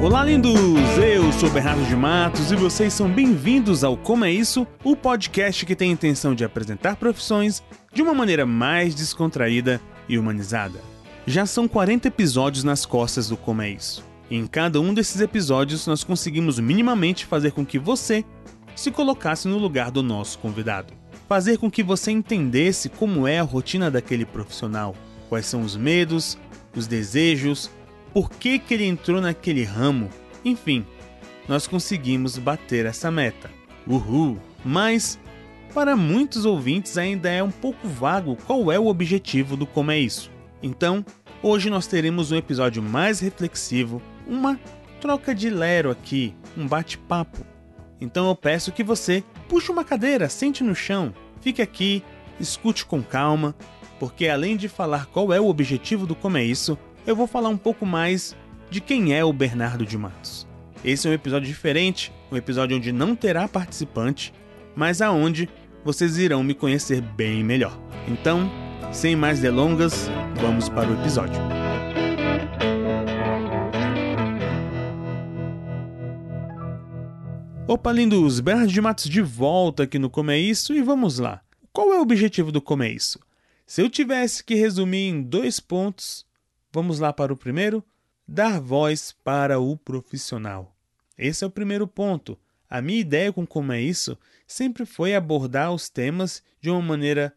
Olá, lindos! Eu sou Bernardo de Matos e vocês são bem-vindos ao Como é Isso, o podcast que tem a intenção de apresentar profissões de uma maneira mais descontraída e humanizada. Já são 40 episódios nas costas do Como é Isso. E em cada um desses episódios nós conseguimos minimamente fazer com que você se colocasse no lugar do nosso convidado. Fazer com que você entendesse como é a rotina daquele profissional, quais são os medos, os desejos, por que, que ele entrou naquele ramo, enfim, nós conseguimos bater essa meta. Uhul! Mas, para muitos ouvintes ainda é um pouco vago qual é o objetivo do Como é Isso. Então, hoje nós teremos um episódio mais reflexivo, uma troca de lero aqui, um bate-papo. Então eu peço que você puxe uma cadeira, sente no chão, fique aqui, escute com calma, porque além de falar qual é o objetivo do Como é Isso, eu vou falar um pouco mais de quem é o Bernardo de Matos. Esse é um episódio diferente, um episódio onde não terá participante, mas aonde vocês irão me conhecer bem melhor. Então, sem mais delongas, vamos para o episódio. Opa, lindos! Bernardo de Matos de volta aqui no Como é Isso e vamos lá. Qual é o objetivo do Como é Isso? Se eu tivesse que resumir em dois pontos, vamos lá para o primeiro: dar voz para o profissional. Esse é o primeiro ponto. A minha ideia com Como é Isso sempre foi abordar os temas de uma maneira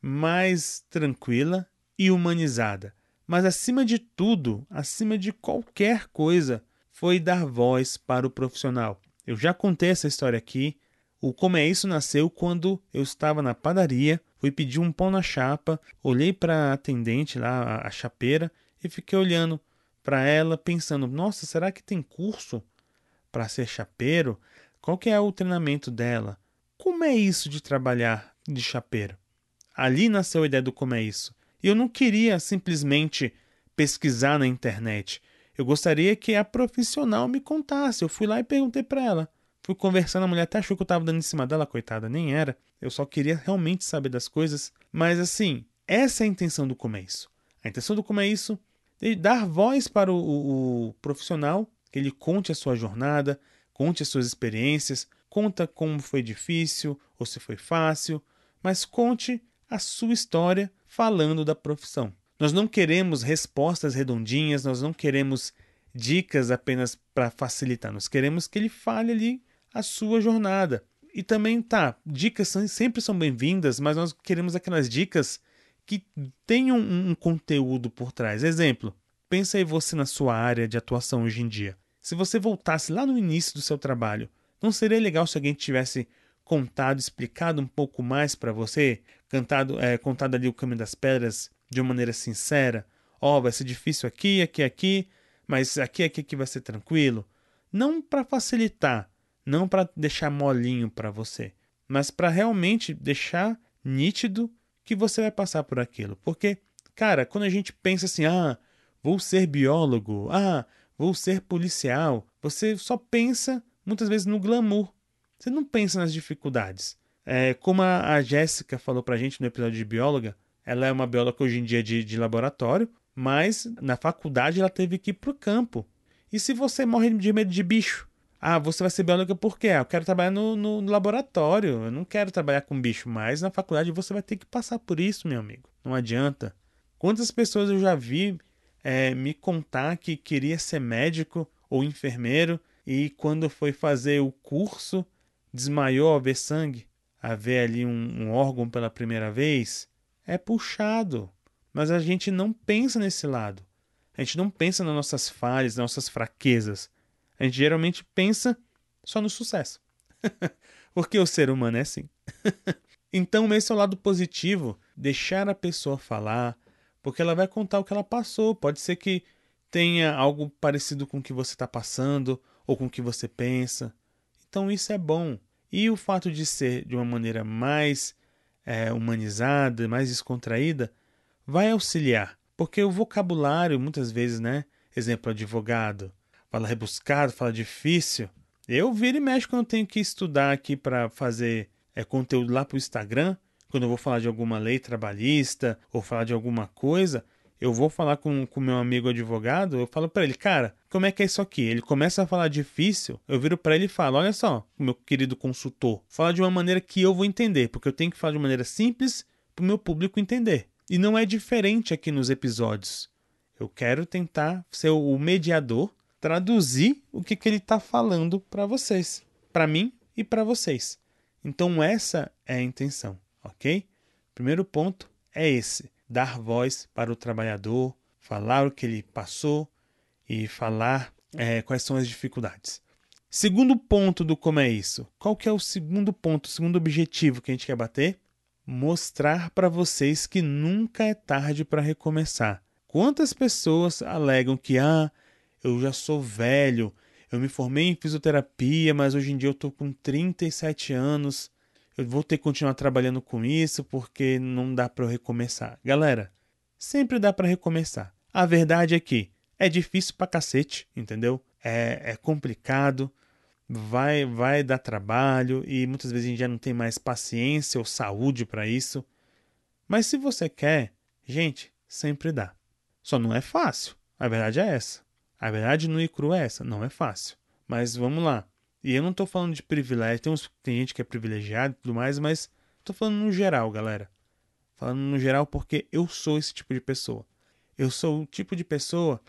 mais tranquila e humanizada. Mas acima de tudo, acima de qualquer coisa, foi dar voz para o profissional. Eu já contei essa história aqui. O Como é Isso nasceu quando eu estava na padaria, fui pedir um pão na chapa, olhei para a atendente lá, a chapeira, e fiquei olhando para ela, pensando: nossa, será que tem curso para ser chapeiro? Qual que é o treinamento dela? Como é isso de trabalhar de chapeiro? Ali nasceu a ideia do como é isso. E eu não queria simplesmente pesquisar na internet. Eu gostaria que a profissional me contasse. Eu fui lá e perguntei para ela. Fui conversando, a mulher até achou que eu estava dando em cima dela, coitada, nem era. Eu só queria realmente saber das coisas. Mas assim, essa é a intenção do Como é. A intenção do Como é dar voz para o, o, o profissional, que ele conte a sua jornada, conte as suas experiências, conta como foi difícil ou se foi fácil, mas conte a sua história falando da profissão. Nós não queremos respostas redondinhas, nós não queremos dicas apenas para facilitar, nós queremos que ele fale ali a sua jornada. E também tá, dicas sempre são bem-vindas, mas nós queremos aquelas dicas que tenham um conteúdo por trás. Exemplo, pensa aí você na sua área de atuação hoje em dia. Se você voltasse lá no início do seu trabalho, não seria legal se alguém tivesse contado, explicado um pouco mais para você, cantado, é, contado ali o caminho das pedras de uma maneira sincera. Ó, oh, vai ser difícil aqui, aqui, aqui, mas aqui, aqui, aqui vai ser tranquilo. Não para facilitar, não para deixar molinho para você, mas para realmente deixar nítido que você vai passar por aquilo. Porque, cara, quando a gente pensa assim, ah, vou ser biólogo, ah, vou ser policial, você só pensa muitas vezes no glamour. Você não pensa nas dificuldades. É, como a, a Jéssica falou pra gente no episódio de bióloga, ela é uma bióloga hoje em dia de, de laboratório, mas na faculdade ela teve que ir para o campo. E se você morre de medo de bicho? Ah, você vai ser bióloga por quê? Ah, eu quero trabalhar no, no, no, laboratório, eu não quero trabalhar com bicho, mas na faculdade você vai ter que passar por isso, meu amigo. Não adianta. Quantas pessoas eu já vi é, me contar que queria ser médico ou enfermeiro e quando foi fazer o curso desmaiou ao ver sangue, a ver ali um, um órgão pela primeira vez? é puxado. Mas a gente não pensa nesse lado. A gente não pensa nas nossas falhas, nas nossas fraquezas. A gente geralmente pensa só no sucesso. Porque o ser humano é assim. então, esse é o lado positivo, deixar a pessoa falar, porque ela vai contar o que ela passou. Pode ser que tenha algo parecido com o que você está passando ou com o que você pensa. Então, isso é bom. E o fato de ser de uma maneira mais é, humanizada, mais descontraída, vai auxiliar. Porque o vocabulário, muitas vezes, né? Exemplo, advogado, fala rebuscado, fala difícil. Eu viro e mexo quando eu tenho que estudar aqui para fazer é, conteúdo lá para o Instagram, quando eu vou falar de alguma lei trabalhista ou falar de alguma coisa, eu vou falar com o meu amigo advogado, eu falo para ele, cara, como é que é isso aqui? Ele começa a falar difícil, eu viro para ele e falo, olha só, meu querido consultor, fala de uma maneira que eu vou entender, porque eu tenho que falar de maneira simples para o meu público entender. E não é diferente aqui nos episódios. Eu quero tentar ser o mediador, traduzir o que, que ele está falando para vocês, para mim e para vocês. Então essa é a intenção, ok? Primeiro ponto é esse: dar voz para o trabalhador, falar o que ele passou e falar é, quais são as dificuldades. Segundo ponto do como é isso. Qual que é o segundo ponto, o segundo objetivo que a gente quer bater? Mostrar para vocês que nunca é tarde para recomeçar. Quantas pessoas alegam que ah, eu já sou velho, eu me formei em fisioterapia, mas hoje em dia eu estou com 37 anos, eu vou ter que continuar trabalhando com isso porque não dá para eu recomeçar. Galera, sempre dá para recomeçar. A verdade é que é difícil pra cacete, entendeu? É, é complicado, vai, vai dar trabalho e muitas vezes a gente já não tem mais paciência ou saúde para isso. Mas se você quer, gente, sempre dá. Só não é fácil. A verdade é essa. A verdade no e cru é essa. Não é fácil. Mas vamos lá. E eu não tô falando de privilégio. Tem, uns, tem gente que é privilegiado e tudo mais, mas tô falando no geral, galera. Falando no geral porque eu sou esse tipo de pessoa. Eu sou o tipo de pessoa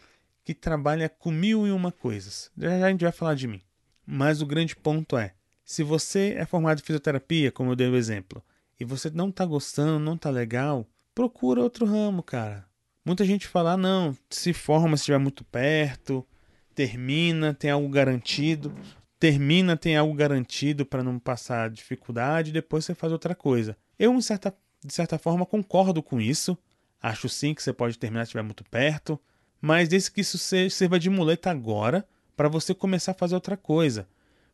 que trabalha com mil e uma coisas. Já, já a gente vai falar de mim. Mas o grande ponto é: se você é formado em fisioterapia, como eu dei o exemplo, e você não tá gostando, não tá legal, procura outro ramo, cara. Muita gente fala, ah, não, se forma se estiver muito perto, termina, tem algo garantido. Termina, tem algo garantido para não passar dificuldade, depois você faz outra coisa. Eu, de certa, de certa forma, concordo com isso. Acho sim que você pode terminar se estiver muito perto, mas desde que isso sirva de muleta agora para você começar a fazer outra coisa.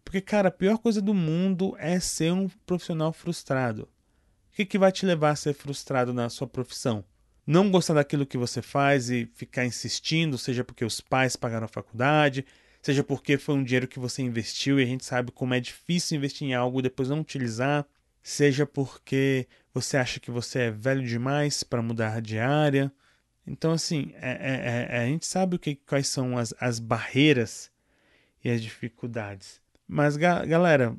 Porque, cara, a pior coisa do mundo é ser um profissional frustrado. O que, que vai te levar a ser frustrado na sua profissão? Não gostar daquilo que você faz e ficar insistindo, seja porque os pais pagaram a faculdade, seja porque foi um dinheiro que você investiu e a gente sabe como é difícil investir em algo e depois não utilizar, seja porque você acha que você é velho demais para mudar de área. Então, assim, é, é, é, a gente sabe o que, quais são as, as barreiras e as dificuldades. Mas, ga galera,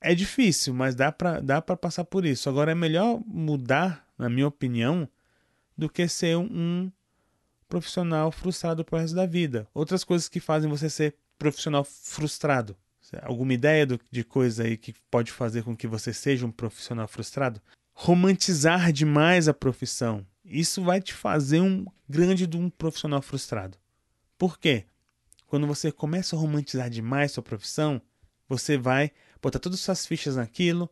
é difícil, mas dá para dá passar por isso. Agora, é melhor mudar, na minha opinião, do que ser um profissional frustrado pro resto da vida. Outras coisas que fazem você ser profissional frustrado. Alguma ideia do, de coisa aí que pode fazer com que você seja um profissional frustrado? Romantizar demais a profissão. Isso vai te fazer um grande de um profissional frustrado. Por quê? Quando você começa a romantizar demais sua profissão, você vai botar todas as suas fichas naquilo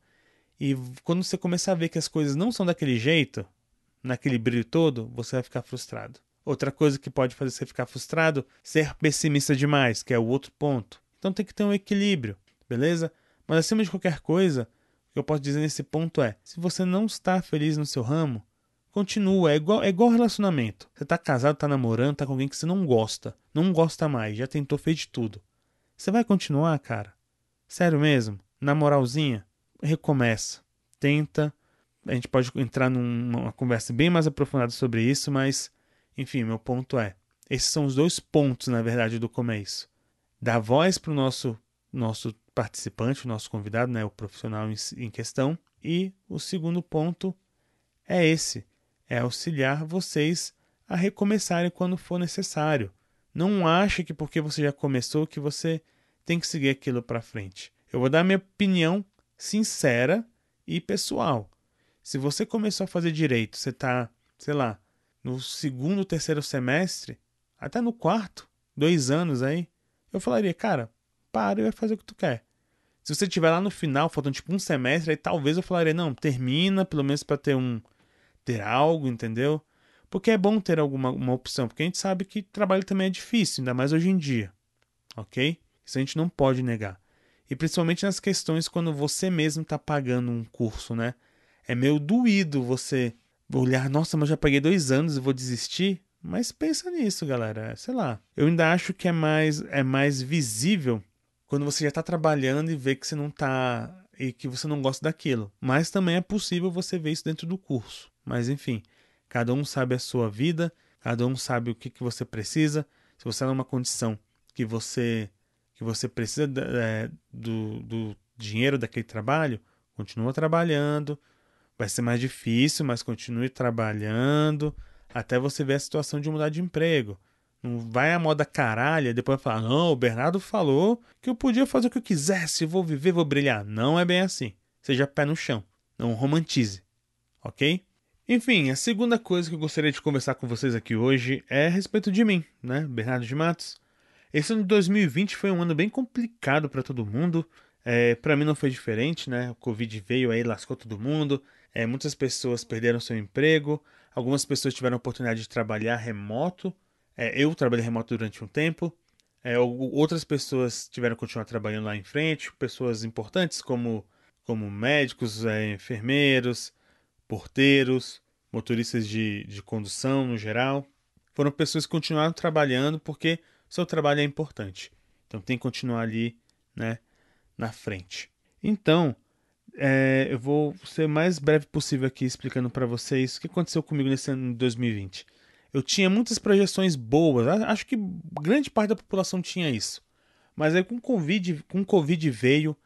e quando você começar a ver que as coisas não são daquele jeito, naquele brilho todo, você vai ficar frustrado. Outra coisa que pode fazer você ficar frustrado, ser pessimista demais, que é o outro ponto. Então tem que ter um equilíbrio, beleza? Mas acima de qualquer coisa, o que eu posso dizer nesse ponto é: se você não está feliz no seu ramo, continua. É igual, é igual relacionamento. Você está casado, está namorando, está com alguém que você não gosta, não gosta mais, já tentou, fez de tudo. Você vai continuar, cara? Sério mesmo? Na moralzinha? Recomeça. Tenta a gente pode entrar numa conversa bem mais aprofundada sobre isso, mas, enfim, meu ponto é: esses são os dois pontos, na verdade, do como é. Dar voz para o nosso, nosso participante, o nosso convidado, né, o profissional em, em questão. E o segundo ponto é esse: é auxiliar vocês a recomeçarem quando for necessário. Não ache que porque você já começou que você tem que seguir aquilo para frente. Eu vou dar minha opinião sincera e pessoal. Se você começou a fazer direito, você está, sei lá, no segundo, terceiro semestre, até no quarto, dois anos aí, eu falaria, cara, para e vai fazer o que tu quer. Se você estiver lá no final, faltando tipo um semestre, aí talvez eu falaria, não, termina, pelo menos para ter um ter algo, entendeu? Porque é bom ter alguma uma opção, porque a gente sabe que trabalho também é difícil, ainda mais hoje em dia. OK? Isso a gente não pode negar. E principalmente nas questões quando você mesmo está pagando um curso, né? É meio doído você olhar, nossa, mas já paguei dois anos e vou desistir. Mas pensa nisso, galera. Sei lá. Eu ainda acho que é mais, é mais visível quando você já está trabalhando e vê que você não está e que você não gosta daquilo. Mas também é possível você ver isso dentro do curso. Mas enfim, cada um sabe a sua vida, Cada um sabe o que, que você precisa. Se você está numa condição que você que você precisa é, do, do dinheiro daquele trabalho, continua trabalhando. Vai ser mais difícil, mas continue trabalhando até você ver a situação de mudar de emprego. Não vai a moda caralha depois falar, não, o Bernardo falou que eu podia fazer o que eu quisesse, vou viver, vou brilhar. Não é bem assim. Seja pé no chão. Não romantize. Ok? Enfim, a segunda coisa que eu gostaria de conversar com vocês aqui hoje é a respeito de mim, né? Bernardo de Matos. Esse ano de 2020 foi um ano bem complicado para todo mundo. É, para mim não foi diferente, né? O Covid veio aí, lascou todo mundo. É, muitas pessoas perderam seu emprego. Algumas pessoas tiveram a oportunidade de trabalhar remoto é, eu trabalhei remoto durante um tempo. É, outras pessoas tiveram que continuar trabalhando lá em frente, pessoas importantes como, como médicos, é, enfermeiros, porteiros, motoristas de, de condução no geral. Foram pessoas que continuaram trabalhando porque seu trabalho é importante. Então tem que continuar ali né, na frente. Então, é, eu vou ser o mais breve possível aqui explicando para vocês o que aconteceu comigo nesse ano de 2020 eu tinha muitas projeções boas. Acho que grande parte da população tinha isso. Mas aí com Covid, com Covid veio,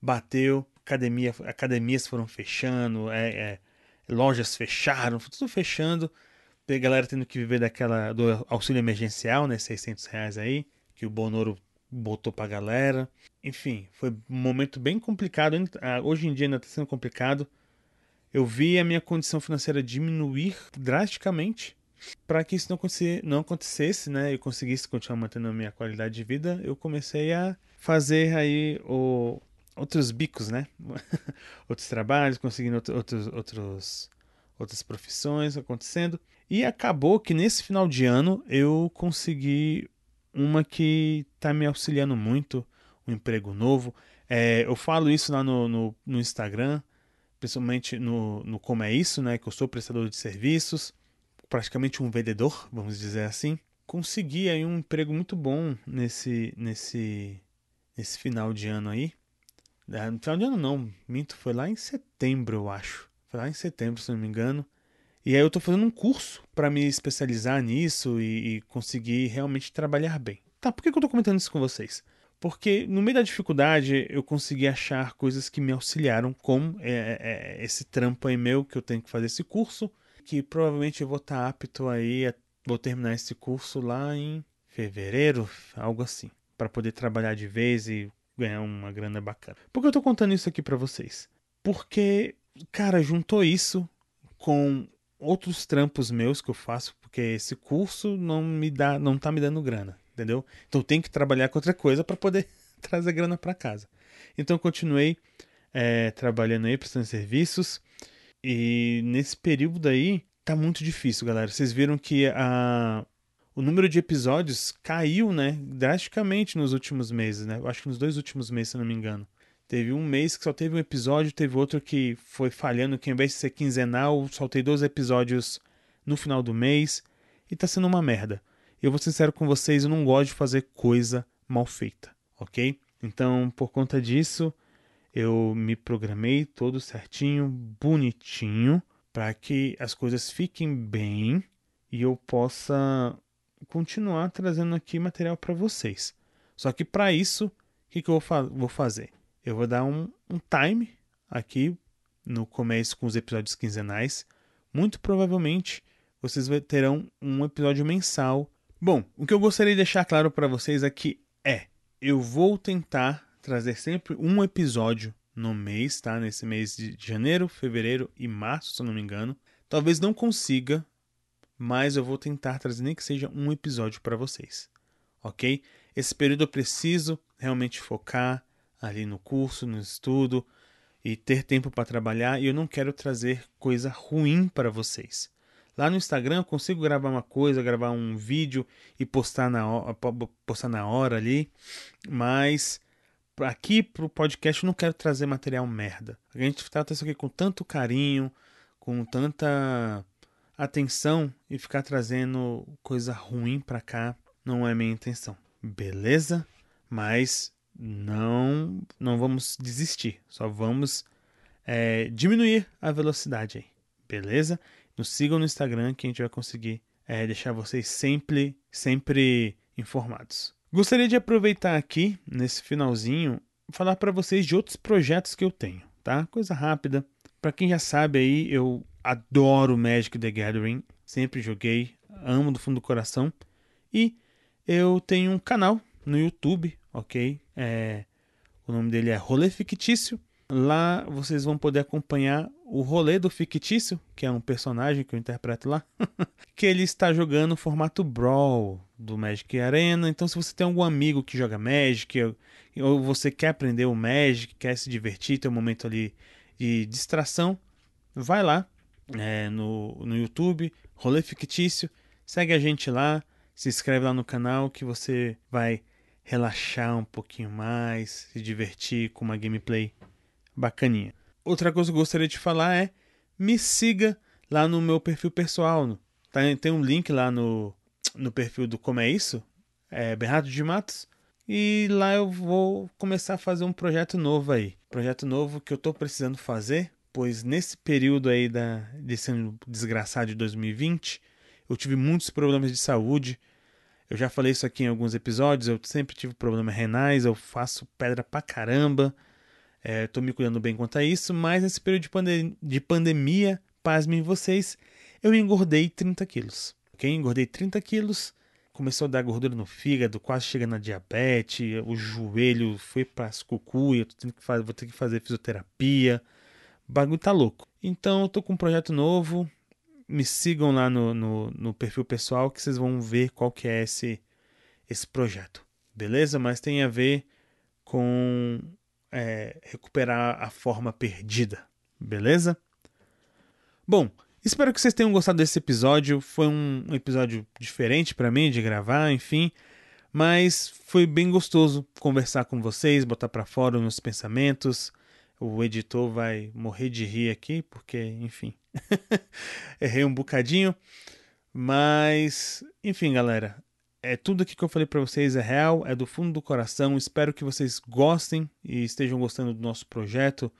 bateu, academia, academias foram fechando, é, é, lojas fecharam, tudo fechando. Tem galera tendo que viver daquela do auxílio emergencial, né, 600 reais aí, que o Bonoro botou pra galera. Enfim, foi um momento bem complicado. Ah, hoje em dia ainda está sendo complicado. Eu vi a minha condição financeira diminuir drasticamente para que isso não, acontecesse, né, e conseguisse continuar mantendo a minha qualidade de vida, eu comecei a fazer aí o, outros bicos, né, outros trabalhos, conseguindo outros, outros, outras profissões acontecendo, e acabou que nesse final de ano eu consegui uma que está me auxiliando muito, um emprego novo. É, eu falo isso lá no, no, no Instagram, principalmente no, no Como é Isso, né? Que eu sou prestador de serviços praticamente um vendedor, vamos dizer assim, consegui aí um emprego muito bom nesse nesse nesse final de ano aí. É, no final de ano não, minto, foi lá em setembro, eu acho. Foi lá em setembro, se não me engano. E aí eu tô fazendo um curso para me especializar nisso e, e, conseguir realmente trabalhar bem. Tá, por que, eu tô comentando isso com vocês? Porque no meio da dificuldade eu consegui achar coisas que me auxiliaram, como é, é, é esse trampo aí meu que eu tenho que fazer esse curso que provavelmente eu vou estar tá apto aí, vou terminar esse curso lá em fevereiro, algo assim, para poder trabalhar de vez e ganhar uma grana bacana. Por que eu tô contando isso aqui para vocês? Porque, cara, juntou isso com outros trampos meus que eu faço, porque esse curso não me dá, não tá me dando grana, entendeu? Então eu tenho que trabalhar com outra coisa para poder trazer grana para casa. Então eu continuei é, trabalhando aí, prestando serviços. E nesse período aí, tá muito difícil, galera. Vocês viram que a, o número de episódios caiu, né, drasticamente nos últimos meses, né? Eu acho que nos dois últimos meses, se não me engano. Teve um mês que só teve um episódio, teve outro que foi falhando, que ao invés de ser quinzenal, soltei dois episódios no final do mês. E tá sendo uma merda. Eu vou ser sincero com vocês, eu não gosto de fazer coisa mal feita, ok? Então, por conta disso, eu me programei todo certinho, bonitinho, para que as coisas fiquem bem e eu possa continuar trazendo aqui material para vocês. Só que para isso, o que, que eu vou, fa vou, fazer? Eu vou dar um, um time aqui no começo com os episódios quinzenais. Muito provavelmente vocês terão um episódio mensal. Bom, o que eu gostaria de deixar claro para vocês aqui é: eu vou tentar trazer sempre um episódio no mês, tá? Nesse mês de janeiro, fevereiro e março, se eu não me engano. Talvez não consiga, mas eu vou tentar trazer nem que seja um episódio para vocês, ok? Esse período eu preciso realmente focar ali no curso, no estudo e ter tempo para trabalhar e eu não quero trazer coisa ruim para vocês. Lá no Instagram eu consigo gravar uma coisa, gravar um vídeo e postar na hora, postar na hora ali, mas aqui pro podcast eu não quero trazer material merda. A gente trata isso aqui com tanto carinho, com tanta atenção e ficar trazendo coisa ruim pra cá não é minha intenção. Beleza? Mas não não vamos desistir, só vamos é, diminuir a velocidade aí. Beleza? Nos sigam no Instagram que a gente vai conseguir é, deixar vocês sempre, sempre informados. Gostaria de aproveitar aqui, nesse finalzinho, falar para vocês de outros projetos que eu tenho, tá? Coisa rápida. Para quem já sabe aí, eu adoro Magic the Gathering, sempre joguei, amo do fundo do coração. E eu tenho um canal no YouTube, ok? É, o nome dele é Rolê Fictício. Lá vocês vão poder acompanhar o rolê do fictício, que é um personagem que eu interpreto lá, que ele está jogando no formato Brawl do Magic Arena. Então, se você tem algum amigo que joga Magic, ou você quer aprender o Magic, quer se divertir, ter um momento ali de distração, vai lá é, no, no YouTube, Rolê Fictício, segue a gente lá, se inscreve lá no canal que você vai relaxar um pouquinho mais, se divertir com uma gameplay bacaninha. Outra coisa que eu gostaria de falar é me siga lá no meu perfil pessoal. Tá, tem um link lá no, no perfil do Como é Isso, é Bernardo de Matos. E lá eu vou começar a fazer um projeto novo aí. Projeto novo que eu estou precisando fazer, pois nesse período aí da, desse ano desgraçado de 2020, eu tive muitos problemas de saúde. Eu já falei isso aqui em alguns episódios, eu sempre tive problemas renais, eu faço pedra pra caramba. É, me cuidando bem quanto a isso, mas nesse período de, pande de pandemia, pasmem vocês, eu engordei 30 quilos. Ok? Engordei 30 quilos, começou a dar gordura no fígado, quase chegando na diabetes, o joelho foi para as cucu eu que fazer, vou ter que fazer fisioterapia. O bagulho tá louco. Então eu tô com um projeto novo. Me sigam lá no, no, no perfil pessoal que vocês vão ver qual que é esse, esse projeto. Beleza? Mas tem a ver com é, recuperar a forma perdida, beleza? Bom, espero que vocês tenham gostado desse episódio. Foi um, um episódio diferente para mim de gravar, enfim, mas foi bem gostoso conversar com vocês, botar para fora os meus pensamentos. O editor vai morrer de rir aqui, porque, enfim, errei um bocadinho. Mas, enfim, galera, é tudo aqui que eu falei para vocês é real, é do fundo do coração. Espero que vocês gostem e estejam gostando do nosso projeto,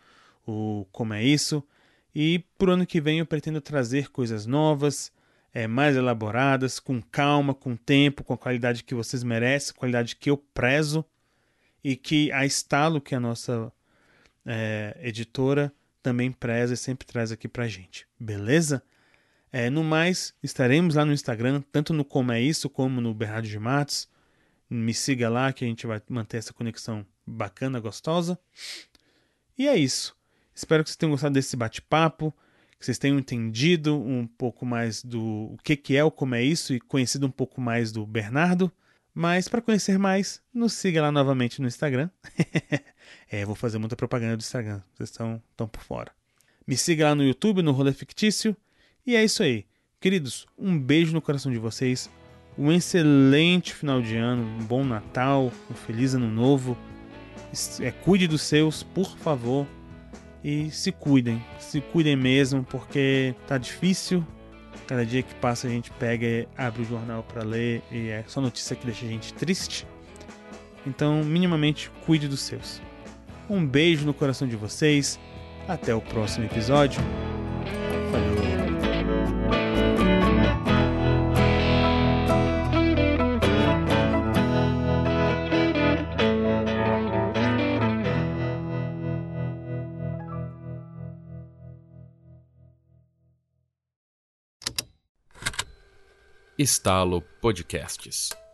o Como é Isso. E pro ano que vem eu pretendo trazer coisas novas, é, mais elaboradas, com calma, com tempo, com a qualidade que vocês merecem, qualidade que eu prezo e que a Estalo, que é a nossa é, editora, também preza e sempre traz aqui pra gente. Beleza? É, no mais, estaremos lá no Instagram, tanto no Como é Isso como no Bernardo de Matos. Me siga lá que a gente vai manter essa conexão bacana, gostosa. E é isso. Espero que vocês tenham gostado desse bate-papo, que vocês tenham entendido um pouco mais do o que, que é o Como é Isso e conhecido um pouco mais do Bernardo. Mas para conhecer mais, nos siga lá novamente no Instagram. é, vou fazer muita propaganda do Instagram, vocês estão, estão por fora. Me siga lá no YouTube, no Rolê Fictício. E é isso aí. Queridos, um beijo no coração de vocês. Um excelente final de ano, um bom Natal, um feliz ano novo. É, cuide dos seus, por favor. E se cuidem, se cuidem mesmo, porque tá difícil. Cada dia que passa a gente pega e abre o jornal para ler e é só notícia que deixa a gente triste. Então, minimamente, cuide dos seus. Um beijo no coração de vocês. Até o próximo episódio. Estalo Podcasts.